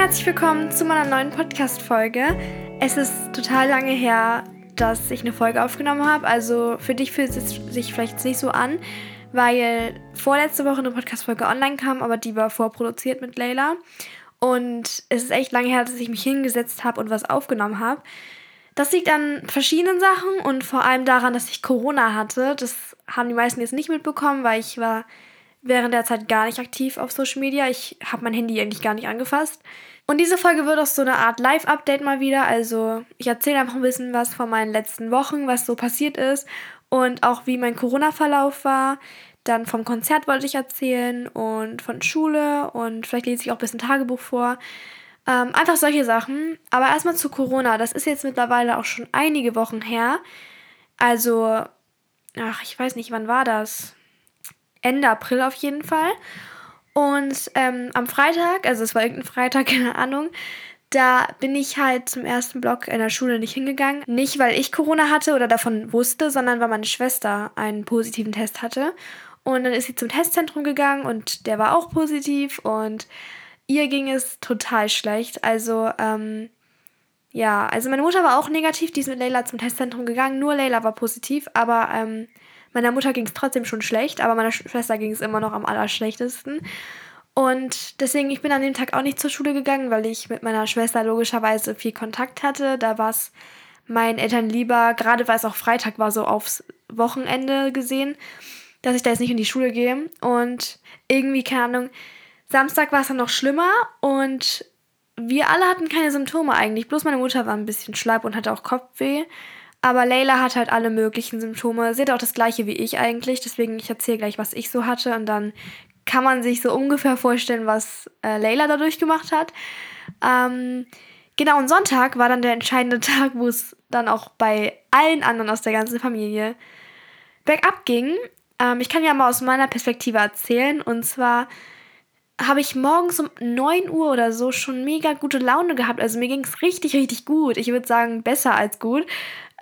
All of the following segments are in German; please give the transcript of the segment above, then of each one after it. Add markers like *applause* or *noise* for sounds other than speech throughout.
herzlich willkommen zu meiner neuen Podcast-Folge. Es ist total lange her, dass ich eine Folge aufgenommen habe. Also für dich fühlt es sich vielleicht nicht so an, weil vorletzte Woche eine Podcast-Folge online kam, aber die war vorproduziert mit Leila. Und es ist echt lange her, dass ich mich hingesetzt habe und was aufgenommen habe. Das liegt an verschiedenen Sachen und vor allem daran, dass ich Corona hatte. Das haben die meisten jetzt nicht mitbekommen, weil ich war während der Zeit gar nicht aktiv auf Social Media. Ich habe mein Handy eigentlich gar nicht angefasst. Und diese Folge wird auch so eine Art Live-Update mal wieder. Also ich erzähle einfach ein bisschen was von meinen letzten Wochen, was so passiert ist und auch wie mein Corona-Verlauf war. Dann vom Konzert wollte ich erzählen und von Schule und vielleicht lese ich auch ein bisschen Tagebuch vor. Ähm, einfach solche Sachen. Aber erstmal zu Corona. Das ist jetzt mittlerweile auch schon einige Wochen her. Also, ach, ich weiß nicht, wann war das? Ende April auf jeden Fall. Und ähm, am Freitag, also es war irgendein Freitag, *laughs* keine Ahnung, da bin ich halt zum ersten Block in der Schule nicht hingegangen. Nicht, weil ich Corona hatte oder davon wusste, sondern weil meine Schwester einen positiven Test hatte. Und dann ist sie zum Testzentrum gegangen und der war auch positiv und ihr ging es total schlecht. Also, ähm, ja, also meine Mutter war auch negativ, die ist mit Leila zum Testzentrum gegangen. Nur Leila war positiv, aber ähm, Meiner Mutter ging es trotzdem schon schlecht, aber meiner Schwester ging es immer noch am allerschlechtesten. Und deswegen, ich bin an dem Tag auch nicht zur Schule gegangen, weil ich mit meiner Schwester logischerweise viel Kontakt hatte. Da war es meinen Eltern lieber, gerade weil es auch Freitag war, so aufs Wochenende gesehen, dass ich da jetzt nicht in die Schule gehe. Und irgendwie, keine Ahnung, Samstag war es dann noch schlimmer und wir alle hatten keine Symptome eigentlich. Bloß meine Mutter war ein bisschen schlapp und hatte auch Kopfweh. Aber Layla hat halt alle möglichen Symptome. Sie hat auch das gleiche wie ich eigentlich. Deswegen, ich erzähle gleich, was ich so hatte. Und dann kann man sich so ungefähr vorstellen, was äh, Layla dadurch gemacht hat. Ähm, genau, und Sonntag war dann der entscheidende *laughs* Tag, wo es dann auch bei allen anderen aus der ganzen Familie bergab ging. Ähm, ich kann ja mal aus meiner Perspektive erzählen. Und zwar habe ich morgens um 9 Uhr oder so schon mega gute Laune gehabt. Also mir ging es richtig, richtig gut. Ich würde sagen, besser als gut.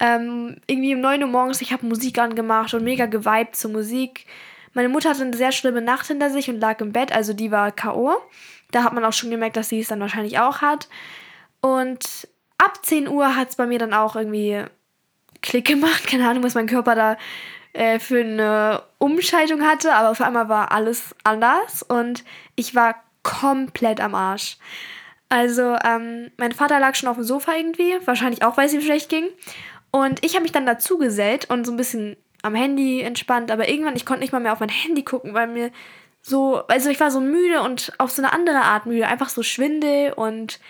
Ähm, irgendwie um 9 Uhr morgens, ich habe Musik angemacht und mega geweibt zur Musik. Meine Mutter hatte eine sehr schlimme Nacht hinter sich und lag im Bett, also die war K.O. Da hat man auch schon gemerkt, dass sie es dann wahrscheinlich auch hat. Und ab 10 Uhr hat es bei mir dann auch irgendwie Klick gemacht. *laughs* Keine Ahnung, was mein Körper da äh, für eine Umschaltung hatte, aber auf einmal war alles anders und ich war komplett am Arsch. Also, ähm, mein Vater lag schon auf dem Sofa irgendwie, wahrscheinlich auch, weil es ihm schlecht ging. Und ich habe mich dann dazu gesellt und so ein bisschen am Handy entspannt, aber irgendwann, ich konnte nicht mal mehr auf mein Handy gucken, weil mir so, also ich war so müde und auf so eine andere Art müde, einfach so Schwindel und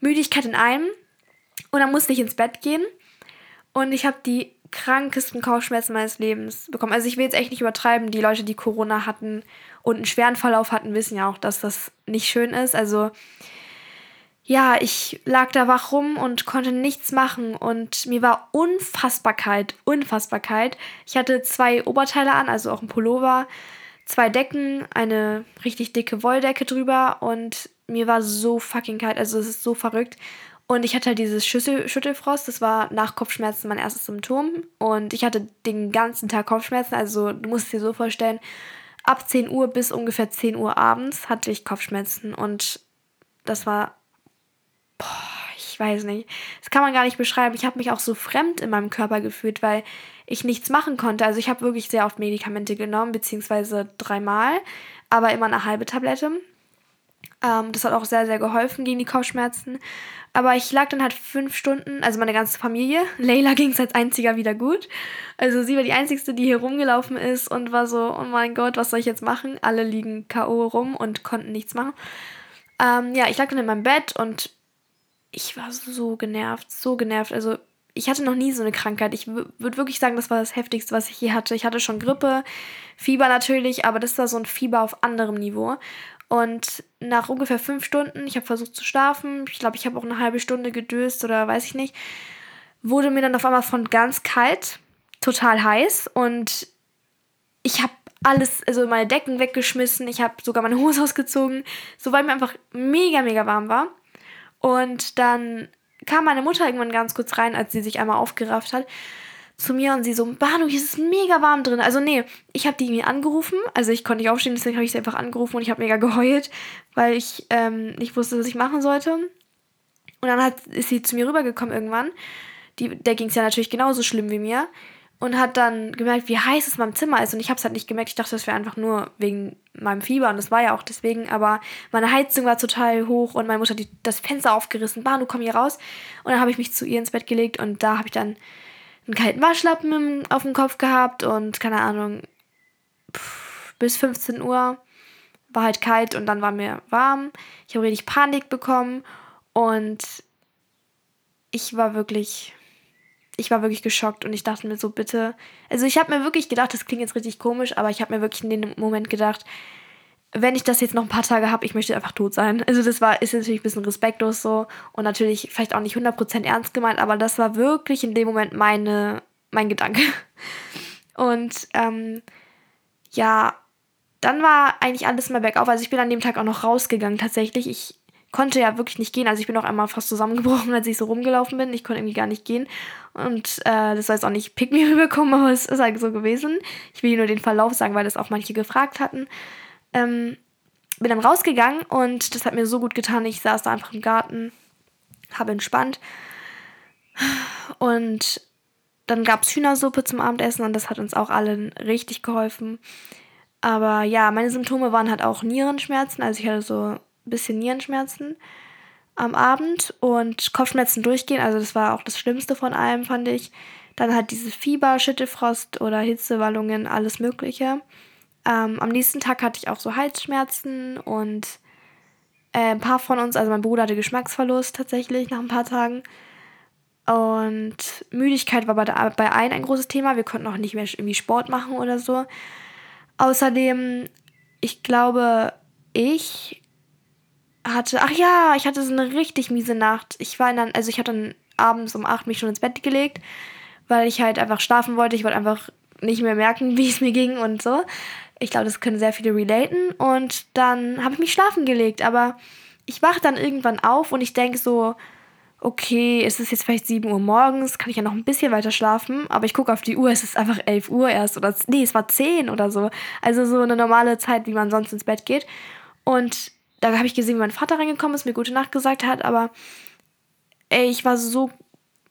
Müdigkeit in einem. Und dann musste ich ins Bett gehen und ich habe die krankesten Kopfschmerzen meines Lebens bekommen. Also ich will jetzt echt nicht übertreiben, die Leute, die Corona hatten und einen schweren Verlauf hatten, wissen ja auch, dass das nicht schön ist. Also ja, ich lag da wach rum und konnte nichts machen und mir war Unfassbarkeit, Unfassbarkeit. Ich hatte zwei Oberteile an, also auch ein Pullover, zwei Decken, eine richtig dicke Wolldecke drüber und mir war so fucking kalt, also es ist so verrückt. Und ich hatte halt dieses Schüssel Schüttelfrost, das war nach Kopfschmerzen mein erstes Symptom. Und ich hatte den ganzen Tag Kopfschmerzen, also du musst es dir so vorstellen, ab 10 Uhr bis ungefähr 10 Uhr abends hatte ich Kopfschmerzen und das war boah, ich weiß nicht. Das kann man gar nicht beschreiben. Ich habe mich auch so fremd in meinem Körper gefühlt, weil ich nichts machen konnte. Also ich habe wirklich sehr oft Medikamente genommen, beziehungsweise dreimal, aber immer eine halbe Tablette. Ähm, das hat auch sehr, sehr geholfen gegen die Kopfschmerzen. Aber ich lag dann halt fünf Stunden, also meine ganze Familie. *laughs* Leila ging es als einziger wieder gut. Also sie war die einzigste, die hier rumgelaufen ist und war so, oh mein Gott, was soll ich jetzt machen? Alle liegen K.O. rum und konnten nichts machen. Ähm, ja, ich lag dann in meinem Bett und ich war so genervt, so genervt. Also ich hatte noch nie so eine Krankheit. Ich würde wirklich sagen, das war das Heftigste, was ich je hatte. Ich hatte schon Grippe, Fieber natürlich, aber das war so ein Fieber auf anderem Niveau. Und nach ungefähr fünf Stunden, ich habe versucht zu schlafen, ich glaube, ich habe auch eine halbe Stunde gedöst oder weiß ich nicht, wurde mir dann auf einmal von ganz kalt total heiß und ich habe alles, also meine Decken weggeschmissen, ich habe sogar meine Hose *laughs* ausgezogen, so weil mir einfach mega, mega warm war. Und dann kam meine Mutter irgendwann ganz kurz rein, als sie sich einmal aufgerafft hat, zu mir und sie so, Banu, hier ist es mega warm drin. Also nee, ich habe die mir angerufen. Also ich konnte nicht aufstehen, deswegen habe ich sie einfach angerufen und ich habe mega geheult, weil ich ähm, nicht wusste, was ich machen sollte. Und dann hat, ist sie zu mir rübergekommen irgendwann. Die, der ging es ja natürlich genauso schlimm wie mir. Und hat dann gemerkt, wie heiß es in meinem Zimmer ist. Und ich habe es halt nicht gemerkt. Ich dachte, das wäre einfach nur wegen meinem Fieber. Und das war ja auch deswegen. Aber meine Heizung war total hoch und meine Mutter hat das Fenster aufgerissen. Banu, komm hier raus. Und dann habe ich mich zu ihr ins Bett gelegt. Und da habe ich dann einen kalten Waschlappen auf dem Kopf gehabt. Und keine Ahnung, pff, bis 15 Uhr war halt kalt. Und dann war mir warm. Ich habe richtig Panik bekommen. Und ich war wirklich, ich war wirklich geschockt und ich dachte mir so, bitte. Also ich habe mir wirklich gedacht, das klingt jetzt richtig komisch, aber ich habe mir wirklich in dem Moment gedacht, wenn ich das jetzt noch ein paar Tage habe, ich möchte einfach tot sein. Also das war, ist natürlich ein bisschen respektlos so und natürlich vielleicht auch nicht 100% ernst gemeint, aber das war wirklich in dem Moment meine, mein Gedanke. *laughs* Und ähm, ja, dann war eigentlich alles mal bergauf. Also ich bin an dem Tag auch noch rausgegangen tatsächlich. Ich konnte ja wirklich nicht gehen. Also ich bin auch einmal fast zusammengebrochen, *laughs* als ich so rumgelaufen bin. Ich konnte irgendwie gar nicht gehen. Und äh, das soll jetzt auch nicht pick me rüberkommen, *laughs* aber es ist halt so gewesen. Ich will hier nur den Verlauf sagen, weil das auch manche gefragt hatten. Ähm, bin dann rausgegangen und das hat mir so gut getan. Ich saß da einfach im Garten, habe entspannt. Und dann gab es Hühnersuppe zum Abendessen und das hat uns auch allen richtig geholfen. Aber ja, meine Symptome waren halt auch Nierenschmerzen. Also ich hatte so bisschen Nierenschmerzen am Abend und Kopfschmerzen durchgehen. Also das war auch das Schlimmste von allem, fand ich. Dann halt diese Fieber, Schüttelfrost oder Hitzewallungen, alles Mögliche. Ähm, am nächsten Tag hatte ich auch so Halsschmerzen und äh, ein paar von uns, also mein Bruder hatte Geschmacksverlust tatsächlich nach ein paar Tagen. Und Müdigkeit war bei, bei allen ein großes Thema. Wir konnten auch nicht mehr irgendwie Sport machen oder so. Außerdem, ich glaube, ich hatte, ach ja, ich hatte so eine richtig miese Nacht. Ich war dann, also ich hatte dann abends um 8 mich schon ins Bett gelegt, weil ich halt einfach schlafen wollte. Ich wollte einfach nicht mehr merken, *laughs* wie es mir ging und so. Ich glaube, das können sehr viele relaten. Und dann habe ich mich schlafen gelegt, aber ich wache dann irgendwann auf und ich denke so, okay, es ist jetzt vielleicht 7 Uhr morgens, kann ich ja noch ein bisschen weiter schlafen, aber ich gucke auf die Uhr, es ist einfach 11 Uhr erst oder nee, es war 10 oder so. Also so eine normale Zeit, wie man sonst ins Bett geht. Und da habe ich gesehen, wie mein Vater reingekommen ist, mir gute Nacht gesagt hat, aber ey, ich war so,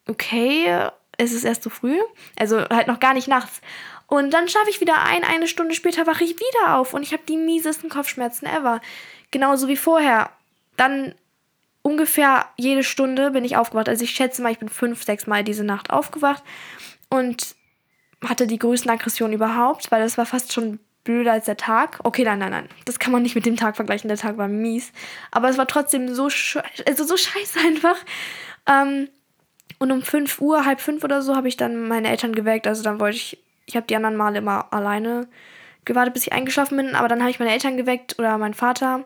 okay, es ist erst so früh, also halt noch gar nicht nachts. Und dann schaffe ich wieder ein, eine Stunde später wache ich wieder auf und ich habe die miesesten Kopfschmerzen ever. Genauso wie vorher. Dann ungefähr jede Stunde bin ich aufgewacht. Also ich schätze mal, ich bin fünf, sechs Mal diese Nacht aufgewacht und hatte die größten Aggressionen überhaupt, weil das war fast schon blöder als der Tag. Okay, nein, nein, nein. Das kann man nicht mit dem Tag vergleichen. Der Tag war mies. Aber es war trotzdem so, also so scheiße *laughs* einfach. Ähm, und um 5 Uhr, halb fünf oder so, habe ich dann meine Eltern geweckt. Also dann wollte ich, ich habe die anderen Male immer alleine gewartet, bis ich eingeschlafen bin. Aber dann habe ich meine Eltern geweckt oder meinen Vater.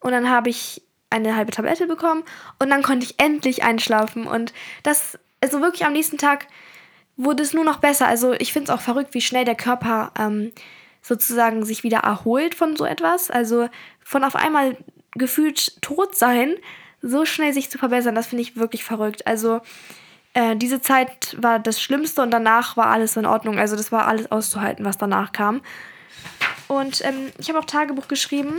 Und dann habe ich eine halbe Tablette bekommen. Und dann konnte ich endlich einschlafen. Und das, also wirklich am nächsten Tag wurde es nur noch besser. Also ich finde es auch verrückt, wie schnell der Körper ähm, sozusagen sich wieder erholt von so etwas. Also von auf einmal gefühlt tot sein, so schnell sich zu verbessern, das finde ich wirklich verrückt. Also äh, diese Zeit war das Schlimmste und danach war alles in Ordnung. Also das war alles auszuhalten, was danach kam. Und ähm, ich habe auch Tagebuch geschrieben,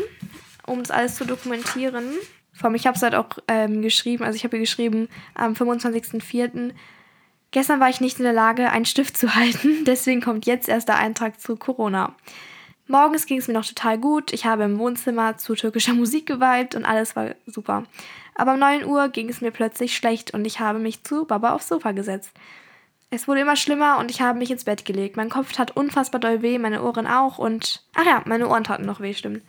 um es alles zu dokumentieren. Vor allem, ich habe es halt auch ähm, geschrieben, also ich habe geschrieben am 25.04. Gestern war ich nicht in der Lage, einen Stift zu halten, *laughs* deswegen kommt jetzt erst der Eintrag zu Corona. Morgens ging es mir noch total gut. Ich habe im Wohnzimmer zu türkischer Musik geweibt und alles war super. Aber um 9 Uhr ging es mir plötzlich schlecht und ich habe mich zu Baba aufs Sofa gesetzt. Es wurde immer schlimmer und ich habe mich ins Bett gelegt. Mein Kopf tat unfassbar doll weh, meine Ohren auch und. Ach ja, meine Ohren taten noch weh, stimmt.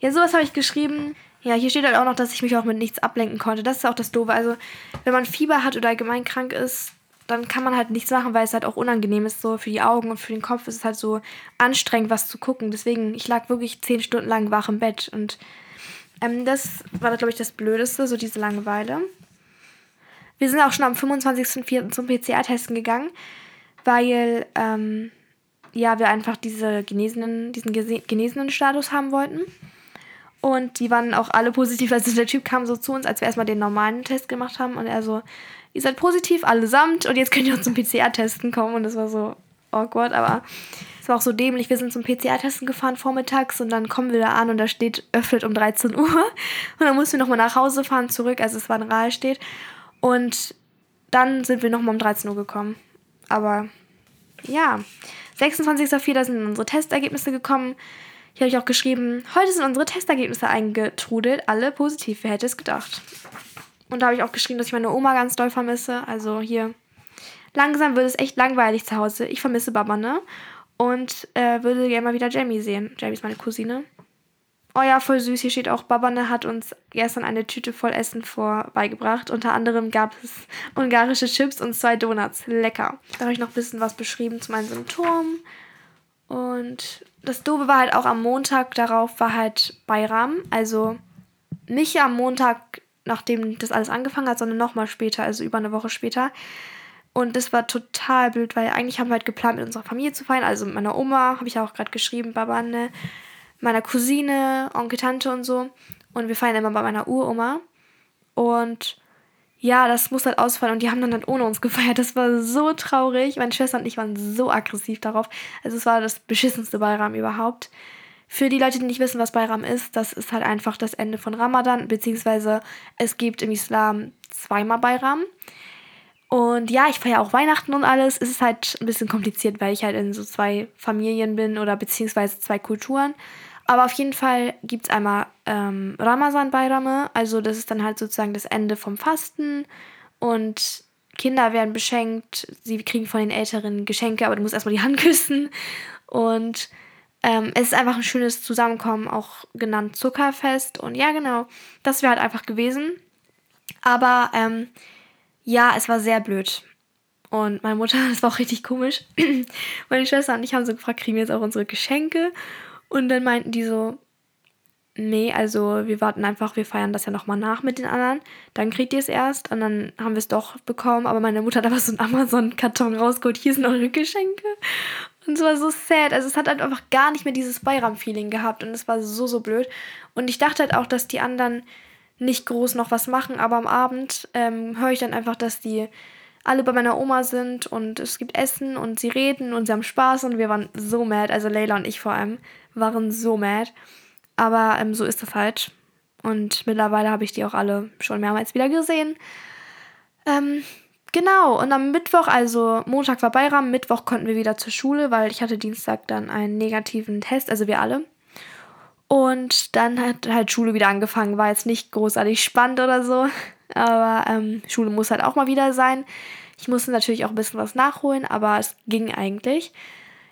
Ja, sowas habe ich geschrieben. Ja, hier steht halt auch noch, dass ich mich auch mit nichts ablenken konnte. Das ist auch das Doofe. Also, wenn man Fieber hat oder allgemein krank ist, dann kann man halt nichts machen, weil es halt auch unangenehm ist. So für die Augen und für den Kopf ist es halt so anstrengend, was zu gucken. Deswegen, ich lag wirklich zehn Stunden lang wach im Bett. Und ähm, das war, glaube ich, das Blödeste, so diese Langeweile. Wir sind auch schon am 25.04. zum PCR-Testen gegangen, weil ähm, ja, wir einfach diese genesenen, diesen genesenen Status haben wollten. Und die waren auch alle positiv. Also der Typ kam so zu uns, als wir erstmal den normalen Test gemacht haben. Und er so, ihr seid positiv allesamt und jetzt könnt ihr auch zum PCR-Testen kommen. Und das war so awkward, aber es war auch so dämlich. Wir sind zum PCR-Testen gefahren vormittags und dann kommen wir da an und da steht, öffnet um 13 Uhr. *laughs* Und dann mussten wir nochmal nach Hause fahren, zurück, also es war ein Rahl steht. Und dann sind wir nochmal um 13 Uhr gekommen. Aber ja, 26.04. sind unsere Testergebnisse gekommen. Hier habe ich auch geschrieben, heute sind unsere Testergebnisse eingetrudelt, alle positiv, wer hätte es gedacht. Und da habe ich auch geschrieben, dass ich meine Oma ganz doll vermisse. Also hier, langsam wird es echt langweilig zu Hause. Ich vermisse Baba, ne? Und äh, würde gerne mal wieder Jamie sehen. Jamie ist meine Cousine. Oh ja, voll süß. Hier steht auch, Babane hat uns gestern eine Tüte voll Essen vorbeigebracht. Unter anderem gab es ungarische Chips und zwei Donuts. Lecker. Da habe ich noch ein bisschen was beschrieben zu meinen Symptomen. Und das Dobe war halt auch am Montag darauf war halt Bayram. Also nicht am Montag, nachdem das alles angefangen hat, sondern nochmal später, also über eine Woche später. Und das war total blöd, weil eigentlich haben wir halt geplant, mit unserer Familie zu feiern. Also mit meiner Oma, habe ich ja auch gerade geschrieben, Babane meiner Cousine, Onkel, Tante und so. Und wir feiern immer bei meiner Uroma. Und ja, das muss halt ausfallen. Und die haben dann halt ohne uns gefeiert. Das war so traurig. Meine Schwester und ich waren so aggressiv darauf. Also es war das beschissenste Bayram überhaupt. Für die Leute, die nicht wissen, was Bayram ist, das ist halt einfach das Ende von Ramadan, beziehungsweise es gibt im Islam zweimal Bayram. Und ja, ich feiere auch Weihnachten und alles. Es ist halt ein bisschen kompliziert, weil ich halt in so zwei Familien bin oder beziehungsweise zwei Kulturen. Aber auf jeden Fall gibt es einmal ähm, Ramazan-Bayrame, also das ist dann halt sozusagen das Ende vom Fasten und Kinder werden beschenkt, sie kriegen von den Älteren Geschenke, aber du musst erstmal die Hand küssen. Und ähm, es ist einfach ein schönes Zusammenkommen, auch genannt Zuckerfest. Und ja, genau, das wäre halt einfach gewesen. Aber ähm, ja, es war sehr blöd. Und meine Mutter, *laughs* das war auch richtig komisch. *clears throat* Meine Schwester und ich haben so gefragt, kriegen wir jetzt auch unsere Geschenke? Und dann meinten die so, nee, also wir warten einfach, wir feiern das ja nochmal nach mit den anderen. Dann kriegt ihr es erst und dann haben wir es doch bekommen. Aber meine Mutter hat aber so einen Amazon-Karton rausgeholt, hier sind eure Geschenke. Und es war so sad. Also es hat halt einfach gar nicht mehr dieses Bayram-Feeling gehabt und es war so, so blöd. Und ich dachte halt auch, dass die anderen nicht groß noch was machen, aber am Abend ähm, höre ich dann einfach, dass die alle bei meiner Oma sind und es gibt Essen und sie reden und sie haben Spaß und wir waren so mad, also Leila und ich vor allem waren so mad. Aber ähm, so ist das halt. Und mittlerweile habe ich die auch alle schon mehrmals wieder gesehen. Ähm, genau, und am Mittwoch, also Montag war Bayram, Mittwoch konnten wir wieder zur Schule, weil ich hatte Dienstag dann einen negativen Test, also wir alle. Und dann hat halt Schule wieder angefangen. War jetzt nicht großartig spannend oder so. *laughs* Aber ähm, Schule muss halt auch mal wieder sein. Ich musste natürlich auch ein bisschen was nachholen, aber es ging eigentlich.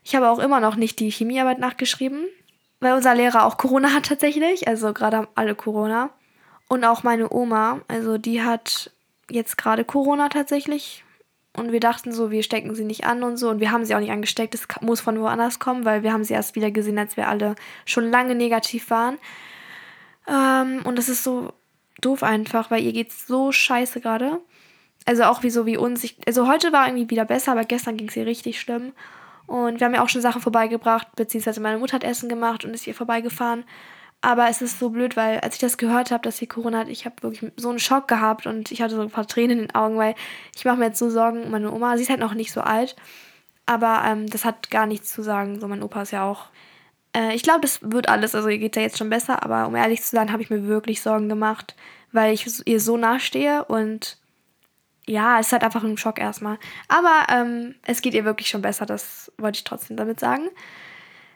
Ich habe auch immer noch nicht die Chemiearbeit nachgeschrieben, weil unser Lehrer auch Corona hat tatsächlich. Also gerade alle Corona. Und auch meine Oma, also die hat jetzt gerade Corona tatsächlich. Und wir dachten so, wir stecken sie nicht an und so. Und wir haben sie auch nicht angesteckt. Das muss von woanders kommen, weil wir haben sie erst wieder gesehen, als wir alle schon lange negativ waren. Ähm, und das ist so doof einfach, weil ihr geht's so scheiße gerade. Also auch wie so wie uns. Ich, also heute war irgendwie wieder besser, aber gestern ging es ihr richtig schlimm. Und wir haben ja auch schon Sachen vorbeigebracht, beziehungsweise meine Mutter hat Essen gemacht und ist hier vorbeigefahren. Aber es ist so blöd, weil als ich das gehört habe, dass sie Corona hat, ich habe wirklich so einen Schock gehabt und ich hatte so ein paar Tränen in den Augen, weil ich mache mir jetzt so Sorgen um meine Oma. Sie ist halt noch nicht so alt, aber ähm, das hat gar nichts zu sagen. So, mein Opa ist ja auch. Äh, ich glaube, das wird alles. Also ihr geht ja jetzt schon besser, aber um ehrlich zu sein, habe ich mir wirklich Sorgen gemacht, weil ich ihr so nachstehe und ja, es ist halt einfach ein Schock erstmal. Aber ähm, es geht ihr wirklich schon besser, das wollte ich trotzdem damit sagen.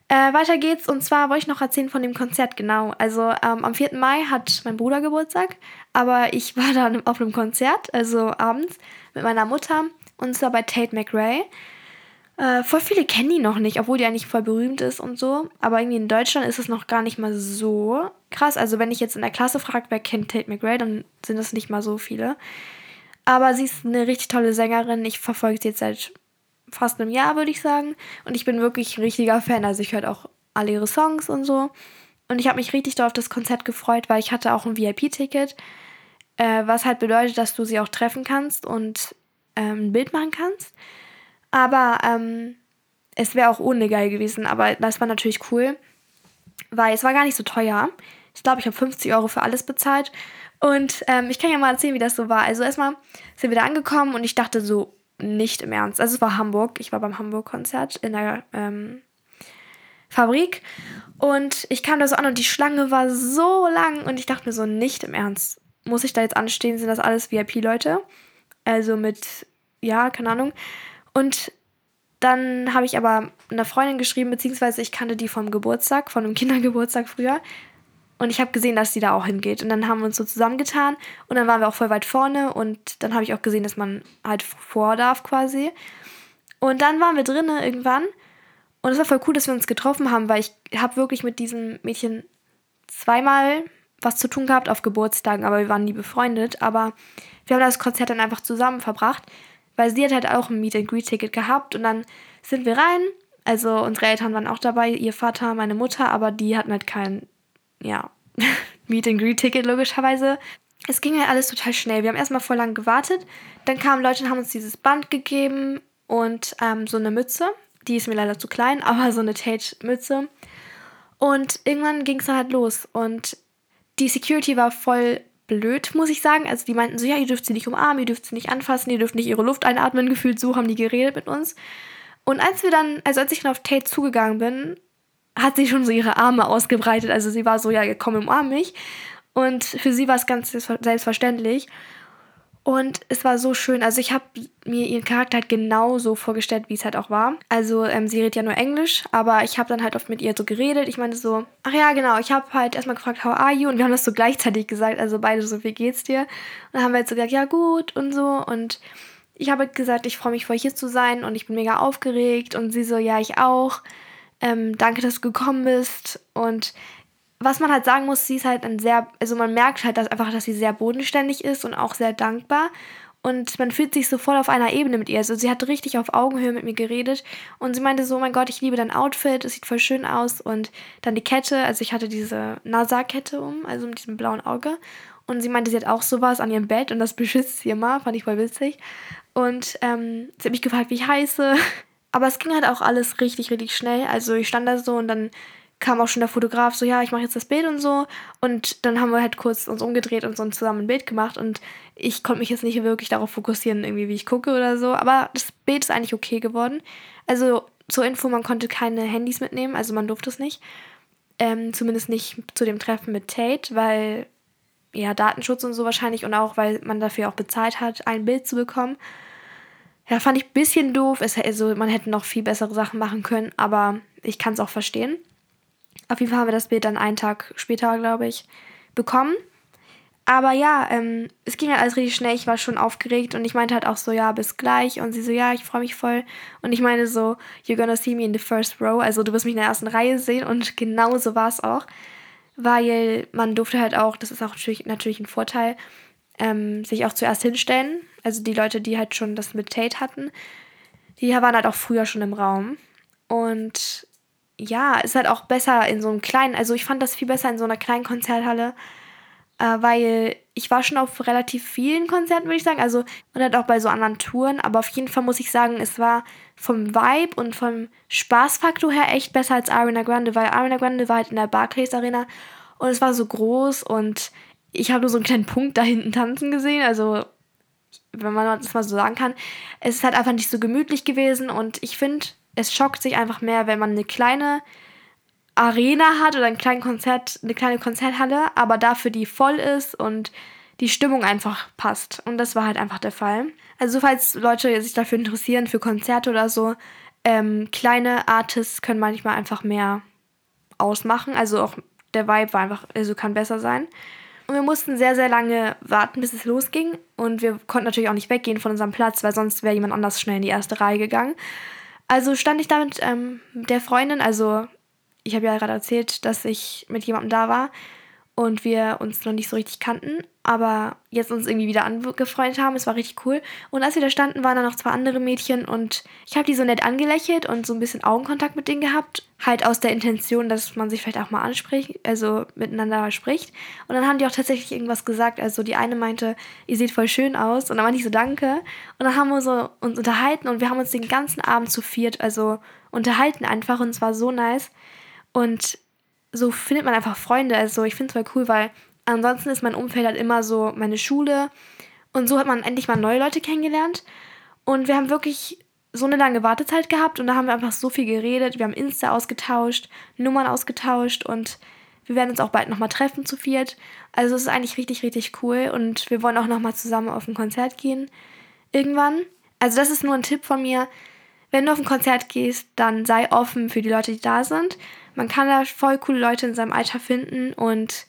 Äh, weiter geht's und zwar wollte ich noch erzählen von dem Konzert, genau. Also ähm, am 4. Mai hat mein Bruder Geburtstag, aber ich war dann *laughs* auf einem Konzert, also abends, mit meiner Mutter und zwar bei Tate McRae. Äh, voll viele kennen die noch nicht, obwohl die eigentlich voll berühmt ist und so. Aber irgendwie in Deutschland ist es noch gar nicht mal so krass. Also wenn ich jetzt in der Klasse frage, wer kennt Tate McRae, dann sind es nicht mal so viele. Aber sie ist eine richtig tolle Sängerin. Ich verfolge sie jetzt seit fast einem Jahr, würde ich sagen. Und ich bin wirklich ein richtiger Fan. Also ich höre auch alle ihre Songs und so. Und ich habe mich richtig doll auf das Konzert gefreut, weil ich hatte auch ein VIP-Ticket, äh, was halt bedeutet, dass du sie auch treffen kannst und ähm, ein Bild machen kannst. Aber ähm, es wäre auch ohne geil gewesen. Aber das war natürlich cool, weil es war gar nicht so teuer. Ich glaube, ich habe 50 Euro für alles bezahlt Und ähm, ich kann ja mal erzählen, wie das so war. Also erstmal sind wir da angekommen und ich dachte so, nicht im Ernst. Also es war Hamburg. Ich war beim Hamburg-Konzert in der ähm, Fabrik. Und ich kam da so an und die Schlange war so lang und ich dachte mir so, nicht im Ernst. Muss ich da jetzt anstehen? Sind das alles VIP-Leute? Also mit, ja, keine Ahnung. Und dann habe ich aber einer Freundin geschrieben, beziehungsweise ich kannte die vom Geburtstag, von einem *laughs* Kindergeburtstag früher. Und ich habe gesehen, dass sie da auch hingeht. Und dann haben wir uns so zusammengetan und dann waren wir auch voll weit vorne und dann habe ich auch gesehen, dass man halt vor darf quasi. Und dann waren wir drinnen irgendwann und es war voll cool, dass wir uns getroffen haben, weil ich habe wirklich mit diesem Mädchen zweimal was zu tun gehabt auf Geburtstagen, aber wir waren nie befreundet. Aber wir haben das Konzert dann einfach zusammen verbracht, weil sie hat halt auch ein Meet and Greet Ticket gehabt und dann sind wir rein. Also unsere Eltern waren auch dabei, ihr Vater, meine Mutter, aber die hatten halt kein ja, *laughs* Meet and Greet Ticket logischerweise. Es ging halt alles total schnell. Wir haben erstmal voll lang gewartet. Dann kamen Leute und haben uns dieses Band gegeben und ähm, so eine Mütze. Die ist mir leider zu klein, *laughs* aber so eine Tate-Mütze. Und irgendwann ging es dann halt los. Und die Security war voll blöd, muss ich sagen. Also die meinten so, ja, ihr dürft sie nicht umarmen, ihr dürft sie nicht anfassen, ihr dürft nicht ihre Luft einatmen, *laughs* gefühlt so haben die geredet mit uns. Und als wir dann, also als ich dann auf Tate zugegangen bin, hat sie schon so ihre Arme ausgebreitet. Also sie war so, ja, komm, umarm mich. Und für sie war es ganz selbstverständlich. Und es war so schön. Also ich habe mir ihren Charakter halt genau so vorgestellt, wie es halt auch war. Also ähm, sie redet ja nur Englisch, aber ich habe dann halt oft mit ihr so geredet. Ich meinte so, ach ja, genau, ich habe halt erstmal gefragt, how are you? Und wir haben das so gleichzeitig gesagt, also beide so, wie geht's dir? Und dann haben wir halt so gesagt, ja gut und so. Und ich habe halt gesagt, ich freue mich voll hier zu sein und ich bin mega aufgeregt. Und sie so, ja, ich auch ähm, danke, dass du gekommen bist. Und was man halt sagen muss, sie ist halt ein sehr, also man merkt halt dass einfach, dass sie sehr bodenständig ist und auch sehr dankbar. Und man fühlt sich so voll auf einer Ebene mit ihr. Also sie hat richtig auf Augenhöhe mit mir geredet. Und sie meinte so, oh mein Gott, ich liebe dein Outfit, es sieht voll schön aus. Und dann die Kette, also ich hatte diese NASA-Kette um, also mit diesem blauen Auge. Und sie meinte, sie hat auch sowas an ihrem Bett und das *laughs* beschützt sie immer, fand ich voll witzig. Und ähm, sie hat mich gefragt, wie ich heiße. Aber es ging halt auch alles richtig, richtig schnell. Also ich stand da so und dann kam auch schon der Fotograf so, ja, ich mache jetzt das Bild und so. Und dann haben wir halt kurz uns umgedreht und so zusammen ein Bild gemacht. Und ich konnte mich jetzt nicht wirklich darauf fokussieren, irgendwie, wie ich gucke oder so. Aber das Bild ist eigentlich okay geworden. Also zur Info, man konnte keine Handys mitnehmen, also man durfte es nicht. Ähm, zumindest nicht zu dem Treffen mit Tate, weil ja, Datenschutz und so wahrscheinlich und auch, weil man dafür auch bezahlt hat, ein Bild zu bekommen. Ja, fand ich ein bisschen doof. Es, also, man hätte noch viel bessere Sachen machen können, aber ich kann es auch verstehen. Auf jeden Fall haben wir das Bild dann einen Tag später, glaube ich, bekommen. Aber ja, ähm, es ging halt alles richtig schnell. Ich war schon aufgeregt und ich meinte halt auch so, ja, bis gleich. Und sie so, ja, ich freue mich voll. Und ich meine so, you're gonna see me in the first row. Also du wirst mich in der ersten Reihe sehen. Und genau so war es auch. Weil man durfte halt auch, das ist auch natürlich, natürlich ein Vorteil, ähm, sich auch zuerst hinstellen. Also die Leute, die halt schon das mit Tate hatten, die waren halt auch früher schon im Raum. Und ja, ist halt auch besser in so einem kleinen, also ich fand das viel besser in so einer kleinen Konzerthalle, äh, weil ich war schon auf relativ vielen Konzerten, würde ich sagen, also und halt auch bei so anderen Touren, aber auf jeden Fall muss ich sagen, es war vom Vibe und vom Spaßfaktor her echt besser als Arena Grande, weil Arena Grande war halt in der Barclays Arena und es war so groß und ich habe nur so einen kleinen Punkt da hinten tanzen gesehen. Also, wenn man das mal so sagen kann. Es ist halt einfach nicht so gemütlich gewesen und ich finde, es schockt sich einfach mehr, wenn man eine kleine Arena hat oder ein kleines Konzert, eine kleine Konzerthalle, aber dafür die voll ist und die Stimmung einfach passt. Und das war halt einfach der Fall. Also falls Leute sich dafür interessieren, für Konzerte oder so, ähm, kleine Artists können manchmal einfach mehr ausmachen. Also auch der Vibe war einfach, also kann besser sein. Und wir mussten sehr, sehr lange warten, bis es losging. Und wir konnten natürlich auch nicht weggehen von unserem Platz, weil sonst wäre jemand anders schnell in die erste Reihe gegangen. Also stand ich da mit ähm, der Freundin, also ich habe ja gerade erzählt, dass ich mit jemandem da war und wir uns noch nicht so richtig kannten, aber jetzt uns irgendwie wieder angefreundet haben. Es war richtig cool. Und als wir da standen, waren da noch zwei andere Mädchen und ich habe die so nett angelächelt und so ein bisschen Augenkontakt mit denen gehabt. Halt aus der Intention, dass man sich vielleicht auch mal anspricht, also miteinander spricht. Und dann haben die auch tatsächlich irgendwas gesagt. Also die eine meinte, ihr seht voll schön aus. Und dann meinte ich so, danke. Und dann haben wir so uns unterhalten und wir haben uns den ganzen Abend zu viert, also unterhalten einfach und es war so nice. Und so findet man einfach Freunde. Also ich finde es voll cool, weil Ansonsten ist mein Umfeld halt immer so meine Schule. Und so hat man endlich mal neue Leute kennengelernt. Und wir haben wirklich so eine lange Wartezeit gehabt und da haben wir einfach so viel geredet. Wir haben Insta ausgetauscht, Nummern ausgetauscht und wir werden uns auch bald nochmal treffen zu viert. Also es ist eigentlich richtig, richtig cool und wir wollen auch nochmal zusammen auf ein Konzert gehen. Irgendwann. Also das ist nur ein Tipp von mir. Wenn du auf ein Konzert gehst, dann sei offen für die Leute, die da sind. Man kann da voll coole Leute in seinem Alter finden und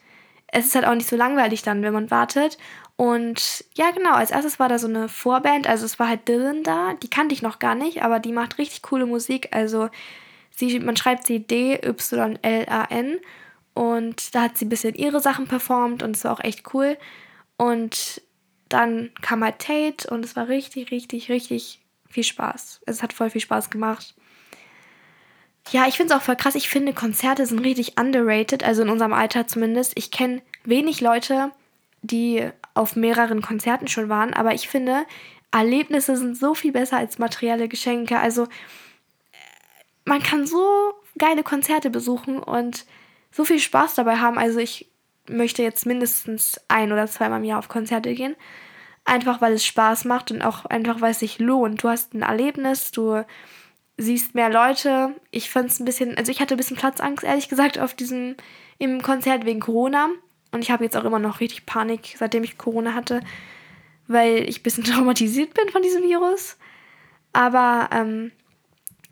es ist halt auch nicht so langweilig dann, wenn man wartet. Und ja, genau, als erstes war da so eine Vorband, also es war halt Dylan da, die kannte ich noch gar nicht, aber die macht richtig coole Musik, also sie, man schreibt sie D-Y-L-A-N und da hat sie ein bisschen ihre Sachen performt und es war auch echt cool. Und dann kam halt Tate und es war richtig, richtig, richtig viel Spaß. Es hat voll viel Spaß gemacht. Ja, ich finde es auch voll krass. Ich finde, Konzerte sind richtig underrated, also in unserem Alter zumindest. Ich kenne wenig Leute, die auf mehreren Konzerten schon waren, aber ich finde, Erlebnisse sind so viel besser als materielle Geschenke. Also man kann so geile Konzerte besuchen und so viel Spaß dabei haben. Also ich möchte jetzt mindestens ein oder zweimal im Jahr auf Konzerte gehen. Einfach weil es Spaß macht und auch einfach weil es sich lohnt. Du hast ein Erlebnis, du siehst mehr Leute. Ich fand es ein bisschen, also ich hatte ein bisschen Platzangst, ehrlich gesagt, auf diesem, im Konzert wegen Corona. Und ich habe jetzt auch immer noch richtig Panik, seitdem ich Corona hatte, weil ich ein bisschen *laughs* traumatisiert bin von diesem Virus. Aber ähm,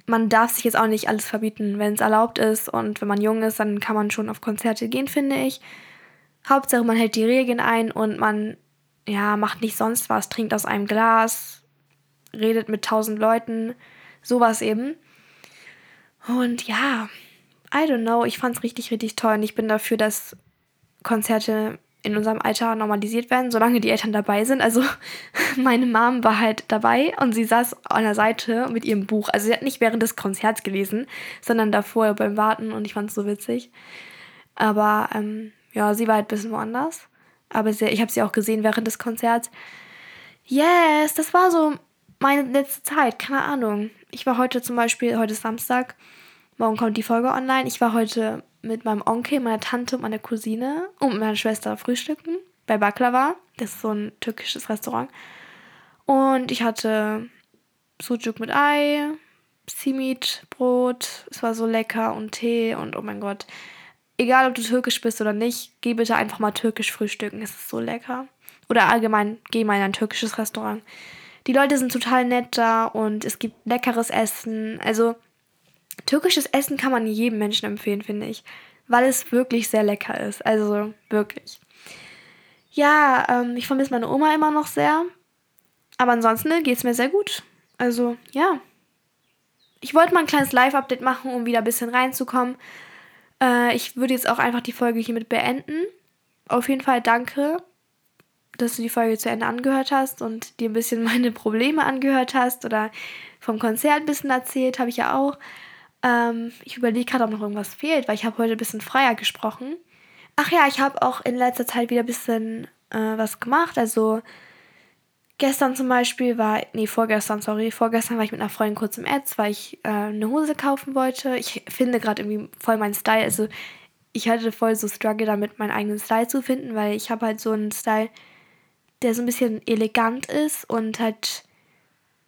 man darf sich jetzt auch nicht alles verbieten, wenn es erlaubt ist. Und wenn man jung ist, dann kann man schon auf Konzerte gehen, finde ich. Hauptsache, man hält die Regeln ein und man ja, macht nicht sonst was, trinkt aus einem Glas, redet mit tausend Leuten, sowas eben. Und ja, I don't know, ich fand's richtig, richtig toll und ich bin dafür, dass Konzerte in unserem Alter normalisiert werden, solange die Eltern dabei sind. Also *laughs* meine Mom war halt dabei und sie saß an der Seite mit ihrem Buch. Also sie hat nicht während des Konzerts gelesen, sondern davor beim Warten und ich fand es so witzig. Aber ähm, ja, sie war halt ein bisschen woanders. Aber sie, ich habe sie auch gesehen während des Konzerts. Yes, das war so meine letzte Zeit, keine Ahnung. Ich war heute zum Beispiel, heute ist Samstag, morgen kommt die Folge online. Ich war heute mit meinem Onkel, meiner Tante und meiner Cousine und meiner Schwester frühstücken bei Baklava. Das ist so ein türkisches Restaurant. Und ich hatte Sucuk mit Ei, Simit, Brot. Es war so lecker und Tee und oh mein Gott. Egal, ob du türkisch bist oder nicht, geh bitte einfach mal türkisch frühstücken. Es ist so lecker. Oder allgemein, geh mal in ein türkisches Restaurant. Die Leute sind total nett da und es gibt leckeres Essen. Also, Türkisches Essen kann man jedem Menschen empfehlen, finde ich. Weil es wirklich sehr lecker ist. Also wirklich. Ja, ähm, ich vermisse meine Oma immer noch sehr. Aber ansonsten geht es mir sehr gut. Also, ja. Ich wollte mal ein kleines Live-Update machen, um wieder ein bisschen reinzukommen. Äh, ich würde jetzt auch einfach die Folge hiermit beenden. Auf jeden Fall danke, dass du die Folge zu Ende angehört hast und dir ein bisschen *laughs* meine Probleme angehört hast oder vom Konzert ein bisschen erzählt, habe ich ja auch. Ähm, ich überlege gerade, ob noch irgendwas fehlt, weil ich habe heute ein bisschen freier gesprochen. Ach ja, ich habe auch in letzter Zeit wieder ein bisschen äh, was gemacht. Also gestern zum Beispiel war, nee, vorgestern, sorry, vorgestern war ich mit einer Freundin kurz im Ads, weil ich äh, eine Hose kaufen wollte. Ich finde gerade irgendwie voll meinen Style. Also ich hatte voll so Struggle damit, meinen eigenen Style zu finden, weil ich habe halt so einen Style, der so ein bisschen elegant ist und halt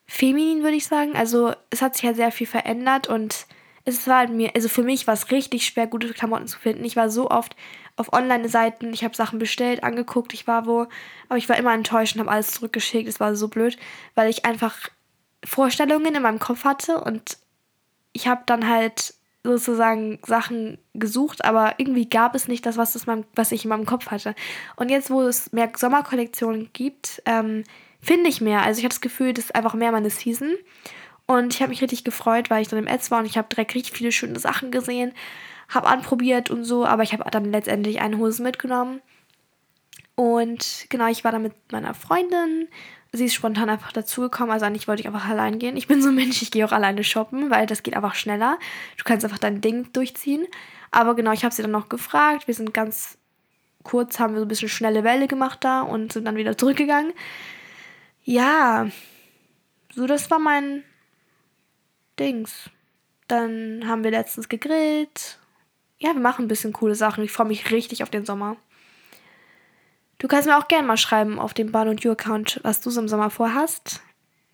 feminin, würde ich sagen. Also es hat sich halt sehr viel verändert und es war halt mir, also für mich war es richtig schwer, gute Klamotten zu finden. Ich war so oft auf Online-Seiten, ich habe Sachen bestellt, angeguckt, ich war wo, aber ich war immer enttäuscht und habe alles zurückgeschickt. Es war so blöd, weil ich einfach Vorstellungen in meinem Kopf hatte und ich habe dann halt sozusagen Sachen gesucht, aber irgendwie gab es nicht das, was, das mein, was ich in meinem Kopf hatte. Und jetzt, wo es mehr Sommerkollektionen gibt, ähm, finde ich mehr. Also ich habe das Gefühl, das ist einfach mehr meine Season. Und ich habe mich richtig gefreut, weil ich dann im Ads war und ich habe direkt richtig viele schöne Sachen gesehen, habe anprobiert und so, aber ich habe dann letztendlich eine Hose mitgenommen. Und genau, ich war dann mit meiner Freundin. Sie ist spontan einfach dazugekommen, also eigentlich wollte ich einfach allein gehen. Ich bin so ein Mensch, ich gehe auch alleine shoppen, weil das geht einfach schneller. Du kannst einfach dein Ding durchziehen. Aber genau, ich habe sie dann noch gefragt. Wir sind ganz kurz, haben wir so ein bisschen schnelle Welle gemacht da und sind dann wieder zurückgegangen. Ja, so das war mein Dings. Dann haben wir letztens gegrillt. Ja, wir machen ein bisschen coole Sachen. Ich freue mich richtig auf den Sommer. Du kannst mir auch gerne mal schreiben auf dem Bahn und You-Account, was du so im Sommer vorhast.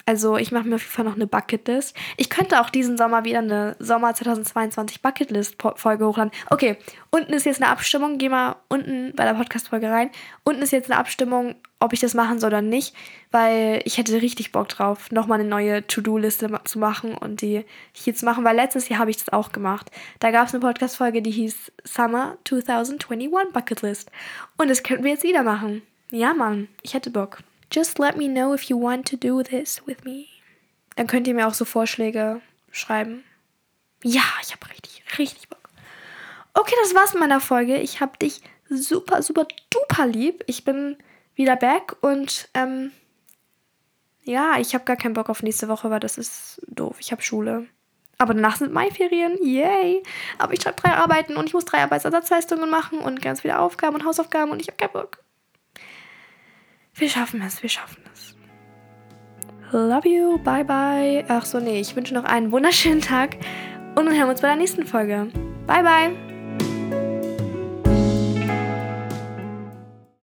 Also ich mache mir auf jeden Fall noch eine Bucketlist. Ich könnte auch diesen Sommer wieder eine Sommer 2022 Bucketlist-Folge hochladen. Okay, unten ist jetzt eine Abstimmung. Geh mal unten bei der Podcast-Folge rein. Unten ist jetzt eine Abstimmung, ob ich das machen soll oder nicht. Weil ich hätte richtig Bock drauf, nochmal eine neue To-Do-Liste zu machen und die hier zu machen. Weil letztes Jahr habe ich das auch gemacht. Da gab es eine Podcast-Folge, die hieß Summer 2021 Bucketlist. Und das könnten wir jetzt wieder machen. Ja, Mann, ich hätte Bock. Just let me know if you want to do this with me. Dann könnt ihr mir auch so Vorschläge schreiben. Ja, ich habe richtig, richtig Bock. Okay, das war's mit meiner Folge. Ich habe dich super, super duper lieb. Ich bin wieder back und ähm, ja, ich habe gar keinen Bock auf nächste Woche, weil das ist doof. Ich habe Schule. Aber danach sind Maiferien. Yay! Aber ich schreibe drei Arbeiten und ich muss drei Arbeitsersatzleistungen machen und ganz viele Aufgaben und Hausaufgaben und ich habe keinen Bock. Wir schaffen es, wir schaffen es. Love you, bye bye. Ach so, nee, ich wünsche noch einen wunderschönen Tag und wir hören uns bei der nächsten Folge. Bye bye.